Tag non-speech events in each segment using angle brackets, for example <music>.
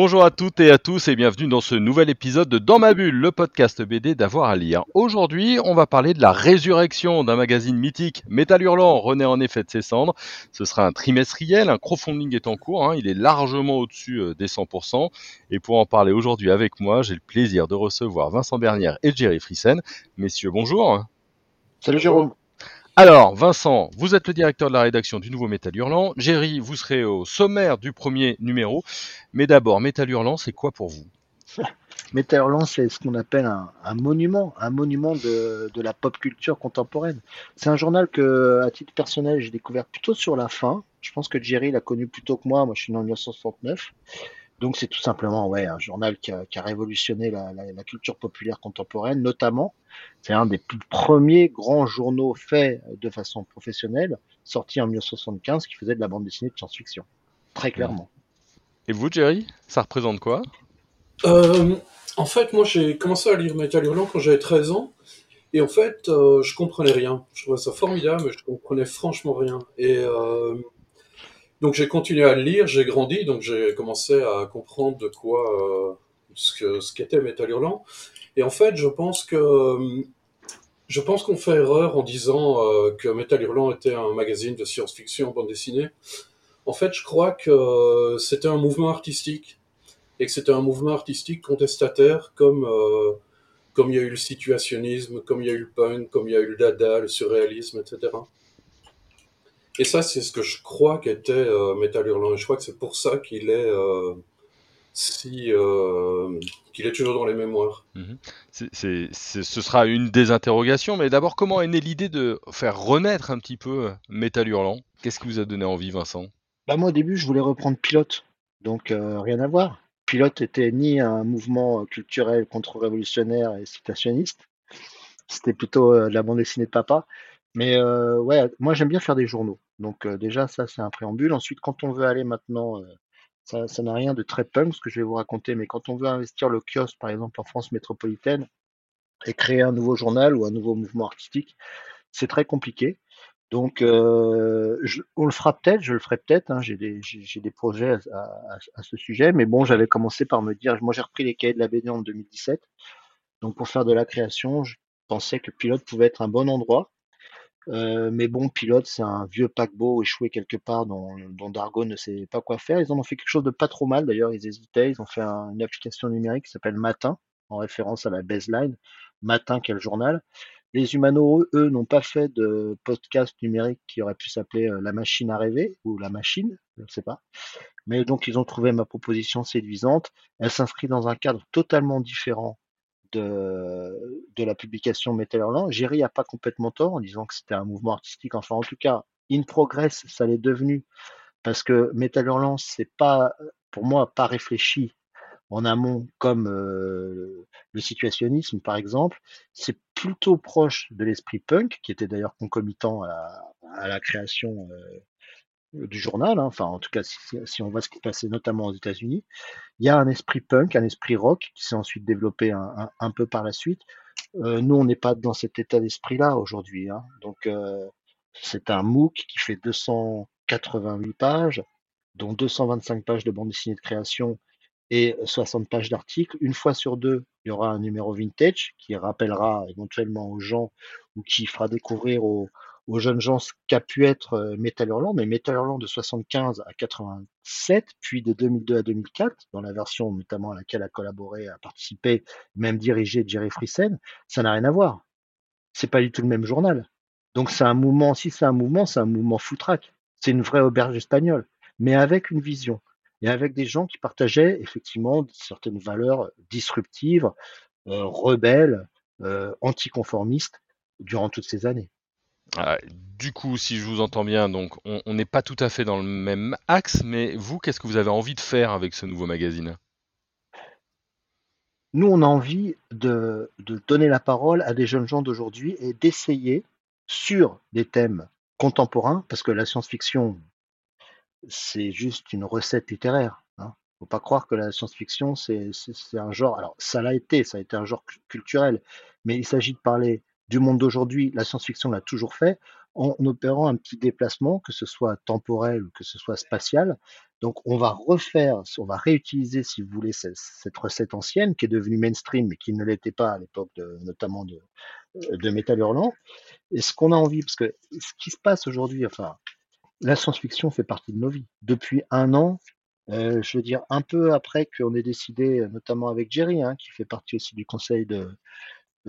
Bonjour à toutes et à tous et bienvenue dans ce nouvel épisode de Dans ma bulle, le podcast BD d'avoir à lire. Aujourd'hui, on va parler de la résurrection d'un magazine mythique, Métal Hurlant, renaît en effet de ses cendres. Ce sera un trimestriel, un crowdfunding est en cours, hein. il est largement au-dessus euh, des 100%. Et pour en parler aujourd'hui avec moi, j'ai le plaisir de recevoir Vincent Bernière et Jerry Frissen. Messieurs, bonjour. Salut Jérôme. Alors, Vincent, vous êtes le directeur de la rédaction du Nouveau Métal Hurlant. Jerry, vous serez au sommaire du premier numéro. Mais d'abord, Métal Hurlant, c'est quoi pour vous? <laughs> Métal Hurlant, c'est ce qu'on appelle un, monument, un monument de, la pop culture contemporaine. C'est un journal que, à titre personnel, j'ai découvert plutôt sur la fin. Je pense que Jerry l'a connu plus tôt que moi. Moi, je suis né en 1969. Donc c'est tout simplement ouais, un journal qui a, qui a révolutionné la, la, la, culture populaire contemporaine, notamment. C'est un des plus premiers grands journaux faits de façon professionnelle, sorti en 1975, qui faisait de la bande dessinée de science-fiction. Très clairement. Et vous, Jerry, ça représente quoi? Euh, En fait, moi j'ai commencé à lire Metal Hurlant quand j'avais 13 ans. Et en fait, euh, je comprenais rien. Je trouvais ça formidable, mais je comprenais franchement rien. Et euh, donc j'ai continué à le lire, j'ai grandi, donc j'ai commencé à comprendre de quoi euh, ce qu'était Metal Hurlant. Et en fait, je pense que je pense qu'on fait erreur en disant euh, que Metal Hurlant était un magazine de science-fiction en bande dessinée. En fait, je crois que c'était un mouvement artistique et que c'était un mouvement artistique contestataire comme euh, comme il y a eu le situationnisme, comme il y a eu le punk, comme il y a eu le dada, le surréalisme, etc. Et ça, c'est ce que je crois qu'était euh, Metal Hurlant. Et je crois que c'est pour ça qu'il est euh, si euh, qu'il est toujours dans les mémoires. Mhm. c'est, ce sera une des interrogations, mais d'abord, comment est née l'idée de faire renaître un petit peu euh, Metal Hurlant? Qu'est-ce qui vous a donné envie, Vincent? Bah Moi, au début, je voulais reprendre Pilote, donc euh, rien à voir. Pilote était ni un mouvement culturel contre-révolutionnaire et citationniste, c'était plutôt de la bande dessinée de papa. Mais euh, ouais, moi j'aime bien faire des journaux. Donc euh, déjà ça c'est un préambule. Ensuite quand on veut aller maintenant, euh, ça, ça n'a rien de très punk ce que je vais vous raconter, mais quand on veut investir le kiosque par exemple en France métropolitaine et créer un nouveau journal ou un nouveau mouvement artistique, c'est très compliqué. Donc je, on le fera peut-être, je le ferai peut-être. Hein, j'ai des des projets à, à, à, ce sujet, mais bon j'avais commencé par me dire, moi j'ai repris les cahiers de la BD en 2017. Donc pour faire de la création, je pensais que Pilote pouvait être un bon endroit. Euh, mais bon, Pilote, c'est un vieux paquebot échoué quelque part dont, dont, Dargo ne sait pas quoi faire. Ils en ont fait quelque chose de pas trop mal d'ailleurs, ils hésitaient. Ils ont fait un, une application numérique qui s'appelle Matin, en référence à la baseline. Matin, quel journal? Les Humano, eux, n'ont pas fait de podcast numérique qui aurait pu s'appeler euh, La machine à rêver ou La machine, je ne sais pas. Mais donc, ils ont trouvé ma proposition séduisante. Elle s'inscrit dans un cadre totalement différent de, la publication Metal Hurlant. Jerry a pas complètement tort en disant que c'était un mouvement artistique. Enfin, en tout cas, in progress, ça l'est devenu parce que Metal Hurlant, c'est pas, pour moi, pas réfléchi en amont comme euh, le situationnisme, par exemple. C'est plutôt proche de l'esprit punk, qui était d'ailleurs concomitant à la, à la création euh, du journal, hein, enfin en tout cas si, on voit ce qui passait notamment aux États-Unis, il y a un esprit punk, un esprit rock qui s'est ensuite développé un, peu par la suite. Euh, nous, on n'est pas dans cet état d'esprit-là aujourd'hui. Hein. Donc euh, c'est un MOOC qui fait 288 pages, dont 225 pages de bande dessinée de création et 60 pages d'articles. Une fois sur deux, il y aura un numéro vintage qui rappellera éventuellement aux gens ou qui fera découvrir aux, aux jeunes gens ce qu'a pu être euh, Metal Hurlant, mais Metal Hurlant de 75 à 87, puis de 2002 à 2004, dans la version notamment à laquelle a collaboré, a participé, même dirigé Jerry Friesen, ça n'a rien à voir. C'est pas du tout le même journal. Donc c'est un mouvement, si c'est un mouvement, c'est un mouvement foutraque. C'est une vraie auberge espagnole, mais avec une vision et avec des gens qui partageaient effectivement certaines valeurs disruptives, euh, rebelles, euh, anticonformistes durant toutes ces années. Ah, du coup, si je vous entends bien, donc on n'est pas tout à fait dans le même axe, mais vous, qu'est-ce que vous avez envie de faire avec ce nouveau magazine? Nous, on a envie de, donner la parole à des jeunes gens d'aujourd'hui et d'essayer sur des thèmes contemporains, parce que la science-fiction, c'est juste une recette littéraire. Hein. pas croire que la science-fiction, c'est un genre. Alors, ça l'a été, ça a été un genre culturel, mais il s'agit de parler du monde d'aujourd'hui. La science-fiction l'a toujours fait en opérant un petit déplacement, que ce soit temporel ou que ce soit spatial. Donc, on va refaire, on va réutiliser, si vous voulez, cette, recette ancienne qui est devenue mainstream, mais qui ne l'était pas à l'époque, de, notamment de, de Metal Hurlant. Et ce qu'on a envie, parce que ce qui se passe aujourd'hui, enfin, la science-fiction fait partie de nos vies. Depuis un an, euh, je veux dire, un peu après qu'on ait décidé, notamment avec Jerry, hein, qui fait partie aussi du conseil de,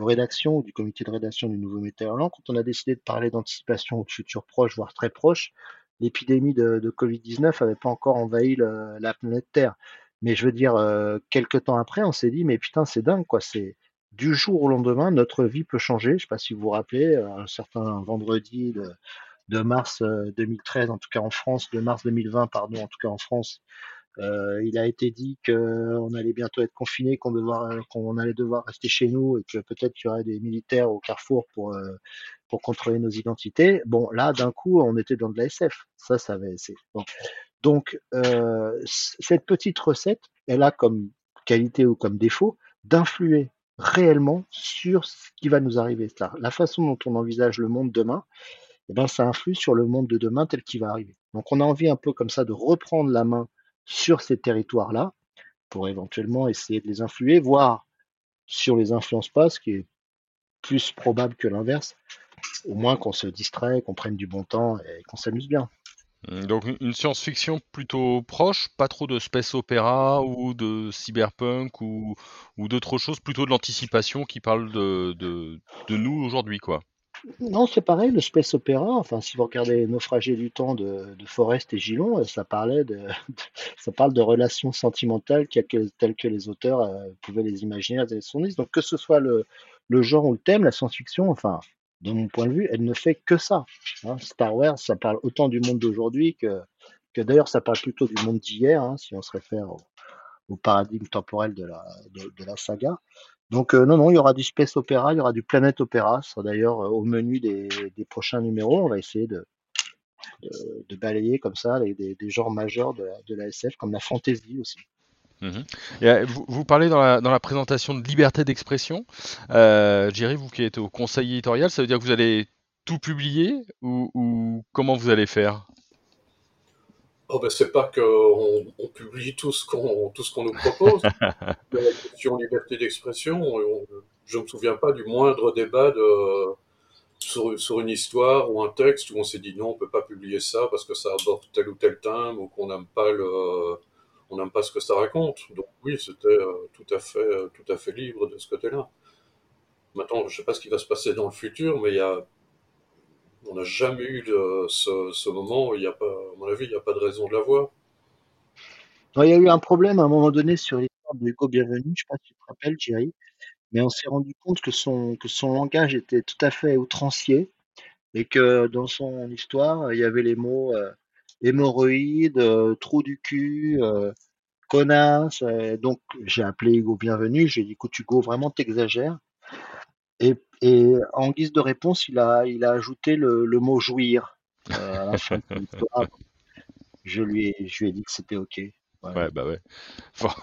rédaction ou du comité de rédaction du nouveau Météorland, quand on a décidé de parler d'anticipation au futur proche, voire très proche, l'épidémie de, Covid-19 n'avait pas encore envahi la planète Terre. Mais je veux dire, euh, quelques temps après, on s'est dit, mais putain, c'est dingue, quoi. C'est du jour au lendemain, notre vie peut changer. Je ne sais pas si vous vous rappelez, euh, un certain vendredi de, mars 2013, euh, en tout cas en France, de mars 2020, pardon, en tout cas en France, euh, il a été dit qu'on allait bientôt être confiné, qu'on qu'on allait devoir rester chez nous et que peut-être qu'il y aurait des militaires au carrefour pour euh, contrôler nos identités. Bon, là, d'un coup, on était dans de la SF. Ça, ça avait. Donc, euh, cette petite recette, elle a comme qualité ou comme défaut d'influer réellement sur ce qui va nous arriver. La façon dont on envisage le monde demain, eh ben, ça influe sur le monde de demain tel qu'il va arriver. Donc on a envie un peu comme ça de reprendre la main sur ces territoires-là pour éventuellement essayer de les influer, voire si les influence pas, ce qui est plus probable que l'inverse, au moins qu'on se distrait, qu'on prenne du bon temps et qu'on s'amuse bien. Mmh, donc une science-fiction plutôt proche, pas trop de space opéra ou de cyberpunk ou, ou d'autres choses, plutôt de l'anticipation qui parle de nous aujourd'hui, quoi. Non, c'est pareil, le space opéra, enfin, si vous regardez Naufragé du temps de, de Forrest et Gillon, euh, ça parlait de, ça parle de relations sentimentales telles que les auteurs euh, pouvaient les imaginer années 70. Donc, que ce soit le, le genre ou le thème, la science-fiction, enfin, de mon point de vue, elle ne fait que ça. hein. Star Wars, ça parle autant du monde d'aujourd'hui que, que d'ailleurs, ça parle plutôt du monde d'hier, hein, si on se réfère au, paradigme temporel de la, de la saga. Donc euh, non, non, il y aura du space opéra, il y aura du planète. Ce sera d'ailleurs euh, au menu des, des, prochains numéros. On va essayer de, de, balayer comme ça les, des, genres majeurs de, de, la SF, comme la fantasy aussi. Et, euh, vous, vous, parlez dans la, dans la, présentation de liberté d'expression. Euh, Jerry, vous qui êtes au conseil éditorial, ça veut dire que vous allez tout publier ou comment vous allez faire? Oh ben c'est pas qu'on on publie tout ce qu'on tout ce qu'on nous propose. <laughs> la question liberté d'expression, je me souviens pas du moindre débat de sur, sur, une histoire ou un texte où on s'est dit non, on peut pas publier ça parce que ça aborde tel ou tel thème ou qu'on n'aime pas le on n'aime pas ce que ça raconte. Donc oui, c'était euh, tout à fait tout à fait libre de ce côté-là. Maintenant, je sais pas ce qui va se passer dans le futur, mais il y a on n'a jamais eu ce, moment, il a pas, à mon avis, il n'y a pas de raison de l'avoir. Il y a eu un problème à un moment donné sur l'histoire de Hugo Bienvenu, je ne sais pas si tu te rappelles, Thierry, mais on s'est rendu compte que son, que son langage était tout à fait outrancier et que dans son histoire, il y avait les mots euh, hémorroïde, euh, trou du cul, euh. Euh, donc j'ai appelé Hugo Bienvenu, j'ai dit écoute Hugo, vraiment t'exagères. Et, et, en guise de réponse, il a, il a ajouté le, le mot jouir euh, à la fin de l'histoire. Je lui ai, je lui ai dit que c'était OK. Ouais. ouais, bah ouais. For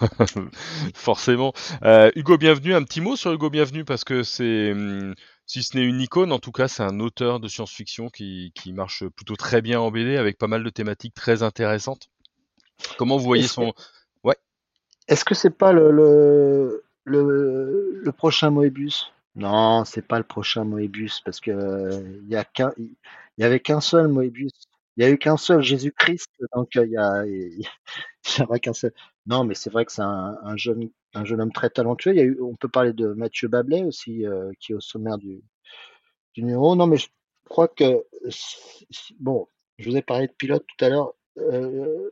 <laughs> Forcément. Euh, Hugo Bienvenu, un petit mot sur Hugo Bienvenu parce que c'est, hum, si ce n'est une icône, en tout cas, c'est un auteur de science-fiction qui, qui, marche plutôt très bien en BD avec pas mal de thématiques très intéressantes. Comment vous voyez son. Ouais. Est-ce que c'est pas le, le, le, le prochain Moebius? Non, c'est pas le prochain Moebius parce que il y a qu'un, il y avait qu'un seul Moebius. Il y a eu qu'un seul Jésus-Christ, donc il y a, <laughs> y qu'un seul. Non, mais c'est vrai que c'est un, un, jeune, un jeune homme très talentueux. Y a eu, on peut parler de Mathieu Bablet aussi, euh, qui est au sommaire du, du numéro. Non, mais je crois que bon, je vous ai parlé de pilote tout à l'heure. Euh,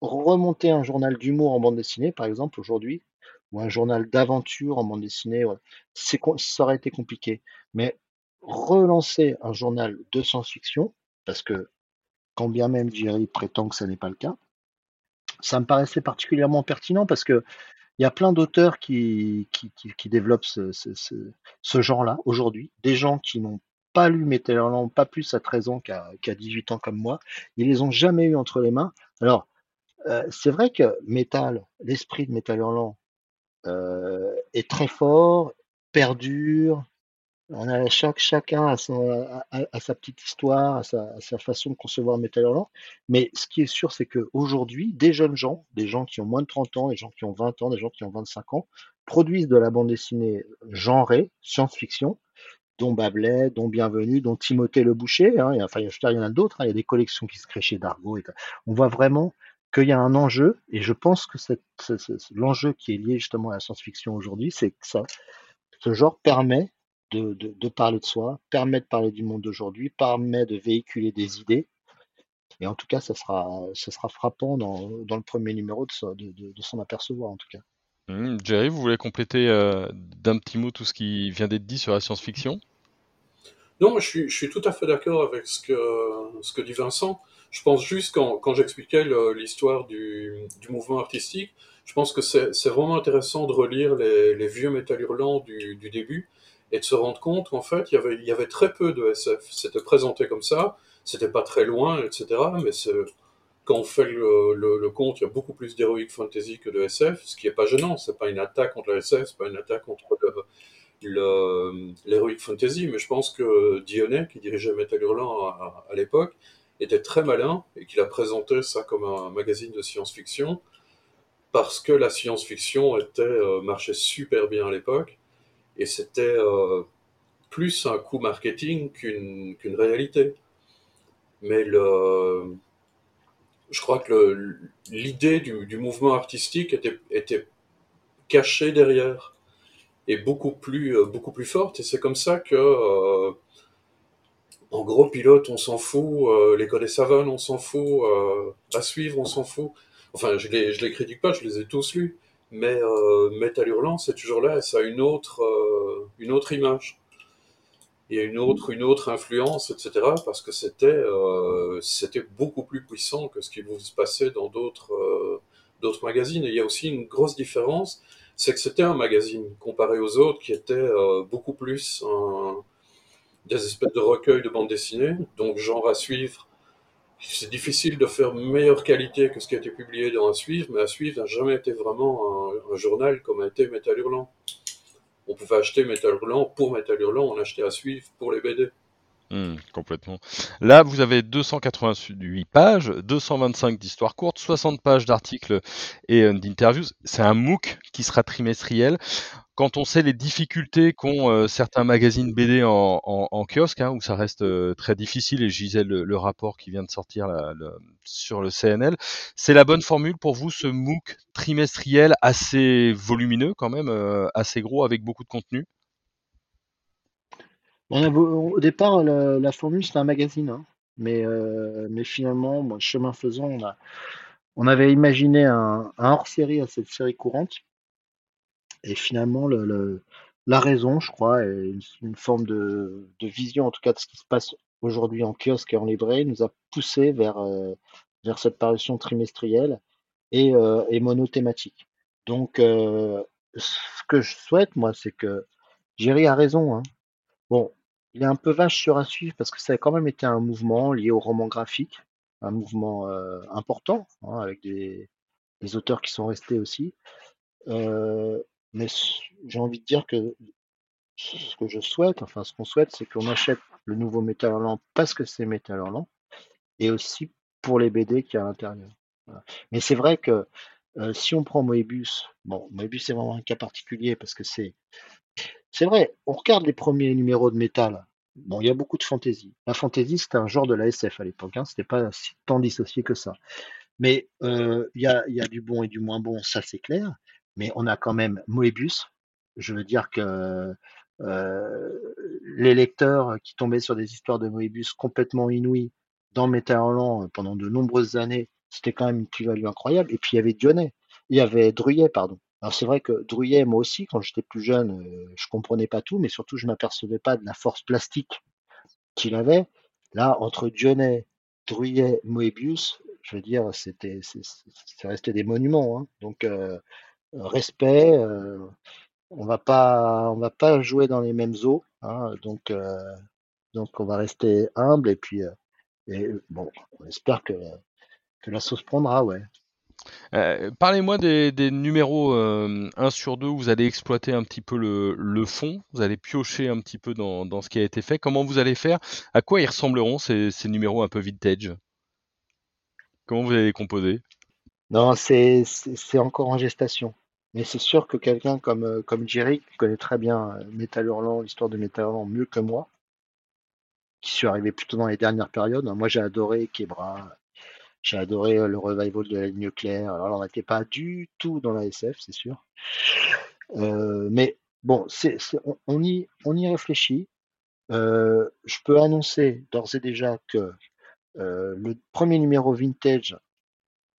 remonter un journal d'humour en bande dessinée, par exemple, aujourd'hui, ou un journal d'aventure en bande dessinée, c'est, ça aurait été compliqué. Mais relancer un journal de science-fiction, parce que quand bien même Jerry prétend que ça n'est pas le cas, ça me paraissait particulièrement pertinent parce que il y a plein d'auteurs qui, qui, qui, développent ce, ce, ce, genre-là aujourd'hui, des gens qui n'ont pas lu Metallerland, pas plus à 13 ans qu'à qu'à 18 ans comme moi, ils les ont jamais eu entre les mains. Alors, euh, c'est vrai que Metal, l'esprit de Métal Hurlant est très fort, perdure. On a chaque, chacun a, sa petite histoire, a sa, façon de concevoir Métal Hurlant. Mais ce qui est sûr, c'est qu'aujourd'hui, des jeunes gens, des gens qui ont moins de 30 ans, des gens qui ont 20 ans, des gens qui ont 25 ans, produisent de la bande dessinée genrée, science-fiction, dont Babelais, dont Bienvenue, dont Timothée le Boucher. hein, et enfin, il y en a d'autres. hein, il y a des collections qui se créent chez Dargo. Et, on voit vraiment qu'il y a un enjeu, et je pense que l'enjeu qui est lié justement à la science-fiction aujourd'hui, c'est que ça, ce genre permet de, de- de parler de soi, permet de parler du monde d'aujourd'hui, permet de véhiculer des idées. Et en tout cas, ça sera, ça sera frappant dans, dans le premier numéro de, s'en- de, de- de s'en apercevoir, en tout cas. Hum, Jerry, vous voulez compléter euh, d'un petit mot tout ce qui vient d'être dit sur la science-fiction? Non, je suis, je suis tout à fait d'accord avec ce que, ce que dit Vincent. Je pense juste quand, quand j'expliquais l'histoire du, du mouvement artistique, je pense que c'est vraiment intéressant de relire les, les vieux métal hurlants du, du début et de se rendre compte qu'en fait, il y, avait, y avait très peu de SF. C'était présenté comme ça, c'était pas très loin, etc. Mais quand on fait le, le, le compte, il y a beaucoup plus d'heroic fantasy que de SF, ce qui est pas gênant. C'est pas une attaque contre la SF, c'est pas une attaque contre l'heroic fantasy, mais je pense que Dionnet, qui dirigeait Metal Hurlant à, à l'époque, était très malin et qu'il a présenté ça comme un magazine de science-fiction parce que la science-fiction euh, marchait super bien à l'époque et c'était euh, plus un coup marketing qu'une qu'une réalité. Mais le, je crois que l'idée du, du mouvement artistique était, était cachée derrière et beaucoup plus, euh, beaucoup plus forte. Et c'est comme ça que, en gros, pilote, on s'en fout, euh, les codes des on s'en fout, euh, à suivre, on s'en fout. Enfin, je les, je les critique pas, je les ai tous lus. Mais euh, Metal Hurlant, c'est toujours là, et ça a une autre, euh, une autre image. Il y a une autre, une autre influence, etc. Parce que c'était, c'était beaucoup plus puissant que ce qui pouvait se passer dans d'autres, d'autres magazines. Et il y a aussi une grosse différence, c'est que c'était un magazine comparé aux autres qui était euh, beaucoup plus un- des espèces de recueils de bandes dessinées, donc genre à suivre. C'est difficile de faire meilleure qualité que ce qui a été publié dans À suivre, mais À suivre n'a jamais été vraiment un, journal comme a été Metal Hurlant. On pouvait acheter Metal Hurlant pour Metal Hurlant, on achetait À suivre pour les BD. Hum, Complètement. Là, vous avez 288 pages, 225 d'histoires courtes, 60 pages d'articles et euh, d'interviews. C'est un MOOC qui sera trimestriel. Quand on sait les difficultés qu'ont euh, certains magazines BD en, kiosque, hein, où ça reste euh, très difficile, et je disais le, rapport qui vient de sortir sur le CNL, c'est la bonne formule pour vous, ce MOOC trimestriel assez volumineux quand même, euh, assez gros avec beaucoup de contenu? Au départ, la, formule, c'était un magazine. hein. Mais, finalement, chemin faisant, on, avait imaginé un hors-série à cette série courante. Et finalement, le, le- la raison, je crois, et une, forme de, vision, en tout cas, de ce qui se passe aujourd'hui en kiosque et en librairie, nous a poussé vers, euh, vers cette parution trimestrielle et, euh, et monothématique. Donc, euh, ce que je souhaite, moi, c'est que Jerry a raison. hein. Bon, il est un peu vache sur à suivre parce que ça a quand même été un mouvement lié au roman graphique, un mouvement important, hein, avec des, auteurs qui sont restés aussi. Mais j'ai envie de dire que ce que je souhaite, enfin ce qu'on souhaite, c'est qu'on achète le nouveau Metal Hurlant parce que c'est Metal Hurlant et aussi pour les BD qu'il y a à l'intérieur. Mais c'est vrai que euh, si on prend Moebius, bon, Moebius c'est vraiment un cas particulier parce que c'est c'est vrai, on regarde les premiers numéros de Metal. Bon, il y a beaucoup de fantaisie. La fantaisie, c'était un genre de la SF à l'époque, hein, c'était pas si tant dissocié que ça. Mais euh, il y, a, il y a du bon et du moins bon, ça c'est clair. Mais on a quand même Moebius. Je veux dire que euh, les lecteurs qui tombaient sur des histoires de Moebius complètement inouïes dans Metal Hurlant pendant de nombreuses années, c'était quand même une plus-value incroyable. Et puis il y avait Dionnet, il y avait Druyet, pardon. Alors c'est vrai que Druyet, moi aussi, quand j'étais plus jeune, euh, je comprenais pas tout, mais surtout je m'apercevais pas de la force plastique qu'il avait. Là, entre Dionnet, Druyet, Moebius, je veux dire, c'était, c'est resté des monuments. hein. Donc euh, respect. euh, on va pas, on va pas jouer dans les mêmes eaux. hein. donc, euh, donc on va rester humble et puis, euh, et, bon, on espère que que la sauce prendra, ouais. Euh, parlez-moi des, numéros 1 euh, sur 2 où vous allez exploiter un petit peu le, fond, vous allez piocher un petit peu dans, ce qui a été fait. Comment vous allez faire? À quoi ils ressembleront ces, numéros un peu vintage? Comment vous allez les composer? Non, c'est encore en gestation. Mais c'est sûr que quelqu'un comme, euh, comme Jerry, qui connaît très bien Metal Hurlant, l'histoire de Metal Hurlant mieux que moi, qui suis arrivé plutôt dans les dernières périodes. Moi, j'ai adoré Kebra, j'ai adoré euh, le revival de la ligne claire. Alors, on n'était pas du tout dans la SF, c'est sûr. Euh, mais bon, on, y, on y réfléchit. Euh, je peux annoncer d'ores et déjà que le premier numéro vintage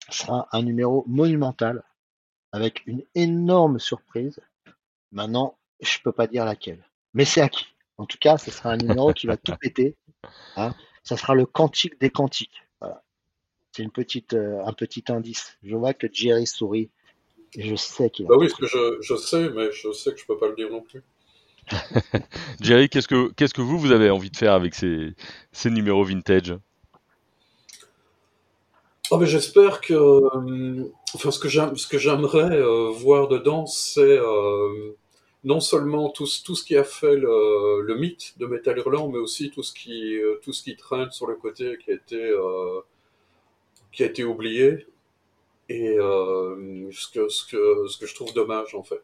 sera un numéro monumental avec une énorme surprise. Maintenant, je peux pas dire laquelle, mais c'est acquis. En tout cas, ce sera un numéro qui va tout péter. <laughs> Hein. Ça sera le quantique des quantiques. C'est une petite, euh, un petit indice. Je vois que Jerry sourit. Et je sais qu'il. Bah oui, parce que je, je, sais, mais je sais que je peux pas le dire non plus. <laughs> Jerry, qu'est-ce que, qu'est-ce que vous, vous avez envie de faire avec ces, ces numéros vintage? Oh, mais J'espère que. Euh, enfin, ce que, j'aimerais euh, voir dedans, c'est non seulement tout, tout, ce qui a fait le, mythe de Metal Hurlant, mais aussi tout ce qui, tout ce qui traîne sur le côté qui a été qui a été oublié et euh, ce, que, ce, que, ce que je trouve dommage en fait.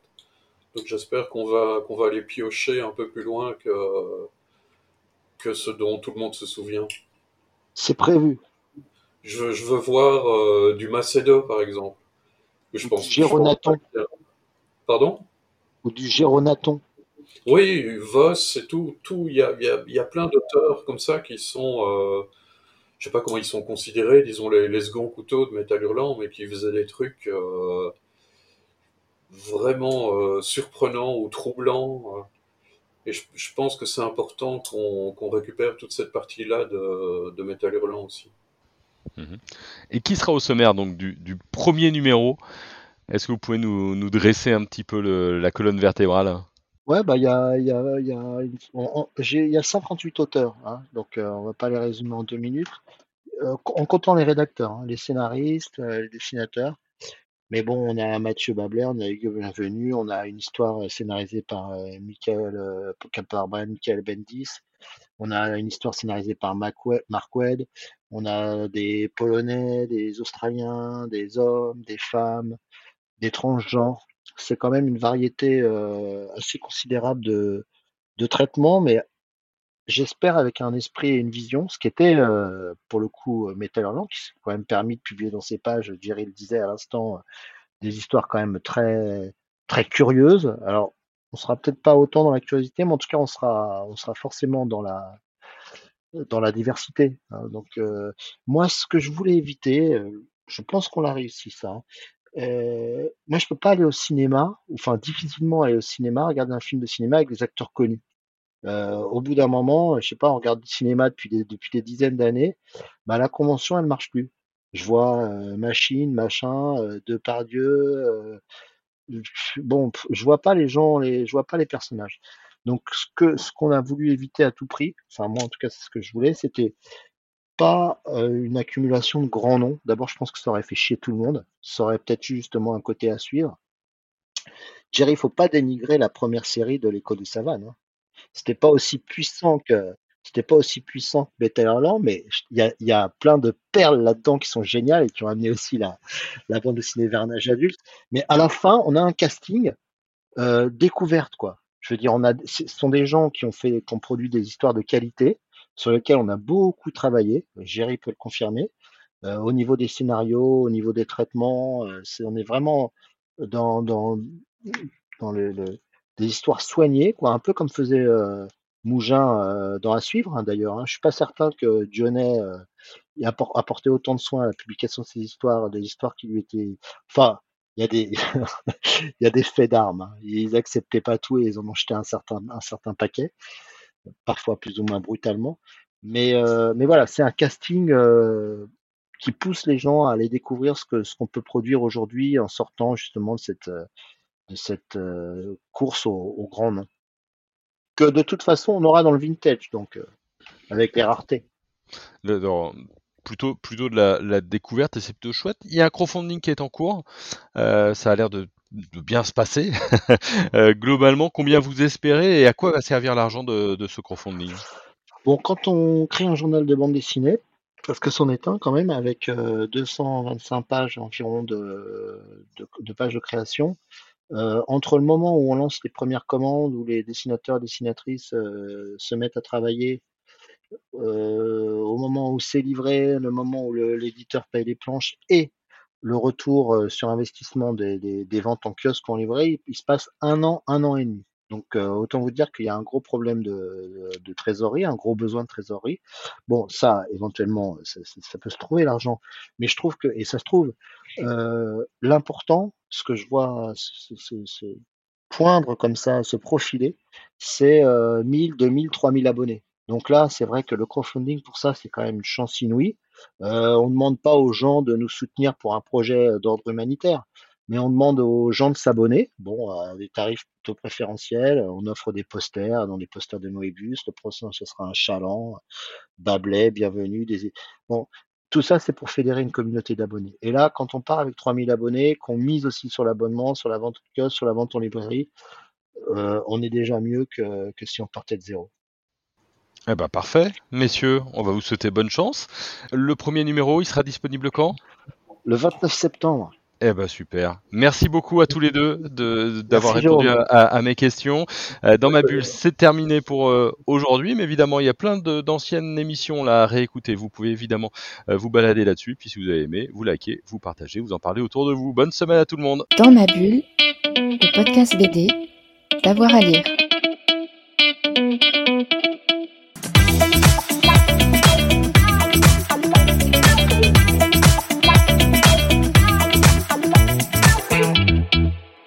Donc j'espère qu'on va, qu'on va aller piocher un peu plus loin que, que ce dont tout le monde se souvient. C'est prévu. Je, je, veux voir euh, du Macédo par exemple. Je pense, du Géronaton. Pardon? Ou du Géronaton. Oui, Voss et tout. Il y a, y, a, y a plein d'auteurs comme ça qui sont... Euh, je sais pas comment ils sont considérés, disons les, les seconds couteaux de métal hurlant, mais qui faisaient des trucs euh, vraiment surprenants ou troublants. Et je, je pense que c'est important qu'on récupère toute cette partie-là de, de métal hurlant aussi. Mhm. Et qui sera au sommaire donc du, du premier numéro? Est-ce que vous pouvez nous, nous, dresser un petit peu le, la colonne vertébrale? Ouais, bah, il y a, y a, y a, il y a 138 auteurs, hein, donc euh, on va pas les résumer en deux minutes. Euh, en comptant les rédacteurs, hein, les scénaristes, euh, les dessinateurs. Mais bon, on a Mathieu Babler, on a Hugo Bienvenu, on a une histoire scénarisée par Michael, par Michael Bendis, on a une histoire scénarisée par Mark Wed, on a des Polonais, des Australiens, des hommes, des femmes, des transgenres. C'est quand même une variété euh, assez considérable de, de traitements, mais j'espère avec un esprit et une vision, ce qui était euh, pour le coup Metal Hurlant, qui s'est quand même permis de publier dans ses pages, Jerry le disait à l'instant, des histoires quand même très très curieuses. Alors, on sera peut-être pas autant dans la curiosité, mais en tout cas, on sera on sera forcément dans la dans la diversité. Hein. Donc, euh, moi, ce que je voulais éviter, je pense qu'on l'a réussi ça, hein, euh, moi, je peux pas aller au cinéma, enfin difficilement aller au cinéma, regarder un film de cinéma avec des acteurs connus. Au bout d'un moment, je sais pas, on regarde du cinéma depuis des, dizaines d'années, bah la convention elle marche plus. Je vois Machine, machin, Depardieu, bon, je vois pas les gens, je vois pas les personnages. Donc ce ce qu'on a voulu éviter à tout prix, enfin moi en tout cas c'est ce que je voulais, c'était pas une accumulation de grands noms. D'abord, je pense que ça aurait fait chier tout le monde. Ça aurait peut-être justement un côté à suivre. Jerry, il faut pas dénigrer la première série de l'écho de savane. Hein. C'était pas aussi puissant que c'était pas aussi puissant que Beta Irland, mais il y a, y a, plein de perles là-dedans qui sont géniales et qui ont amené aussi la, la bande dessinée vers un âge adulte. Mais à la fin, on a un casting euh, découverte, quoi. Je veux dire, on a, ce sont des gens qui ont fait, qui ont produit des histoires de qualité, sur lequel on a beaucoup travaillé. Jerry peut le confirmer. Euh, au niveau des scénarios, au niveau des traitements, euh, on est vraiment dans, dans, dans le, des histoires soignées, quoi, un peu comme faisait euh, Mougin dans À suivre, hein, d'ailleurs. Hein. Je suis pas certain que Dionnet ait apporté autant de soins à la publication de ces histoires, des histoires qui lui étaient. Enfin, il y a des, <laughs> y a des faits d'armes. Hein. Ils acceptaient pas tout et ils en ont jeté un certain, un certain paquet parfois plus ou moins brutalement. Mais, euh, mais voilà, c'est un casting euh, qui pousse les gens à aller découvrir ce ce qu'on peut produire aujourd'hui en sortant justement de cette euh, de cette course au, au, grand nom. Que de toute façon on aura dans le vintage, donc avec les raretés. Le, plutôt, plutôt de la, la découverte et c'est plutôt chouette. Il y a un crowdfunding qui est en cours. Euh, ça a l'air de, de bien se passer. <laughs> Euh, globalement, combien vous espérez et à quoi va servir l'argent de, de ce crowdfunding? Bon, quand on crée un journal de bande dessinée, parce que c'en est un quand même, avec euh, 225 pages environ de pages de création, euh, entre le moment où on lance les premières commandes, où les dessinateurs et dessinatrices euh, se mettent à travailler, euh, au moment où c'est livré, le moment où l'éditeur paye les planches et le retour sur investissement des, ventes en kiosque en livret, il, il se passe un an, un an et demi. Donc euh, autant vous dire qu'il y a un gros problème de, trésorerie, un gros besoin de trésorerie. Bon, ça, éventuellement, ça, peut se trouver l'argent, mais je trouve que, et ça se trouve, euh, l'important, ce que je vois se, poindre comme ça, se profiler, c'est euh, 1000, 2000, 3000 abonnés. Donc là, c'est vrai que le crowdfunding, pour ça, c'est quand même une chance inouïe. Euh, on ne demande pas aux gens de nous soutenir pour un projet d'ordre humanitaire, mais on demande aux gens de s'abonner. Bon, à des tarifs plutôt préférentiels. On offre des posters, dans des posters de Moebius. Le prochain, ce sera un chaland, Bablet, bienvenue. Des... Bon, tout ça, c'est pour fédérer une communauté d'abonnés. Et là, quand on part avec 3000 abonnés, qu'on mise aussi sur l'abonnement, sur la vente de kiosque, sur la vente en librairie, euh, on est déjà mieux que, que si on partait de zéro. Eh ben parfait, messieurs, on va vous souhaiter bonne chance. Le premier numéro, il sera disponible quand? Le 29 septembre. Eh ben super. Merci beaucoup à tous les deux de- d'avoir répondu à, Jérôme. à- à mes questions. Euh, dans ma bulle, c'est terminé pour euh, aujourd'hui, mais évidemment, il y a plein de- d'anciennes émissions là à réécouter. Vous pouvez évidemment euh, vous balader là-dessus. Puis si vous avez aimé, vous likez, vous partagez, vous en parlez autour de vous. Bonne semaine à tout le monde. Dans ma bulle, le podcast BD, d'avoir à lire.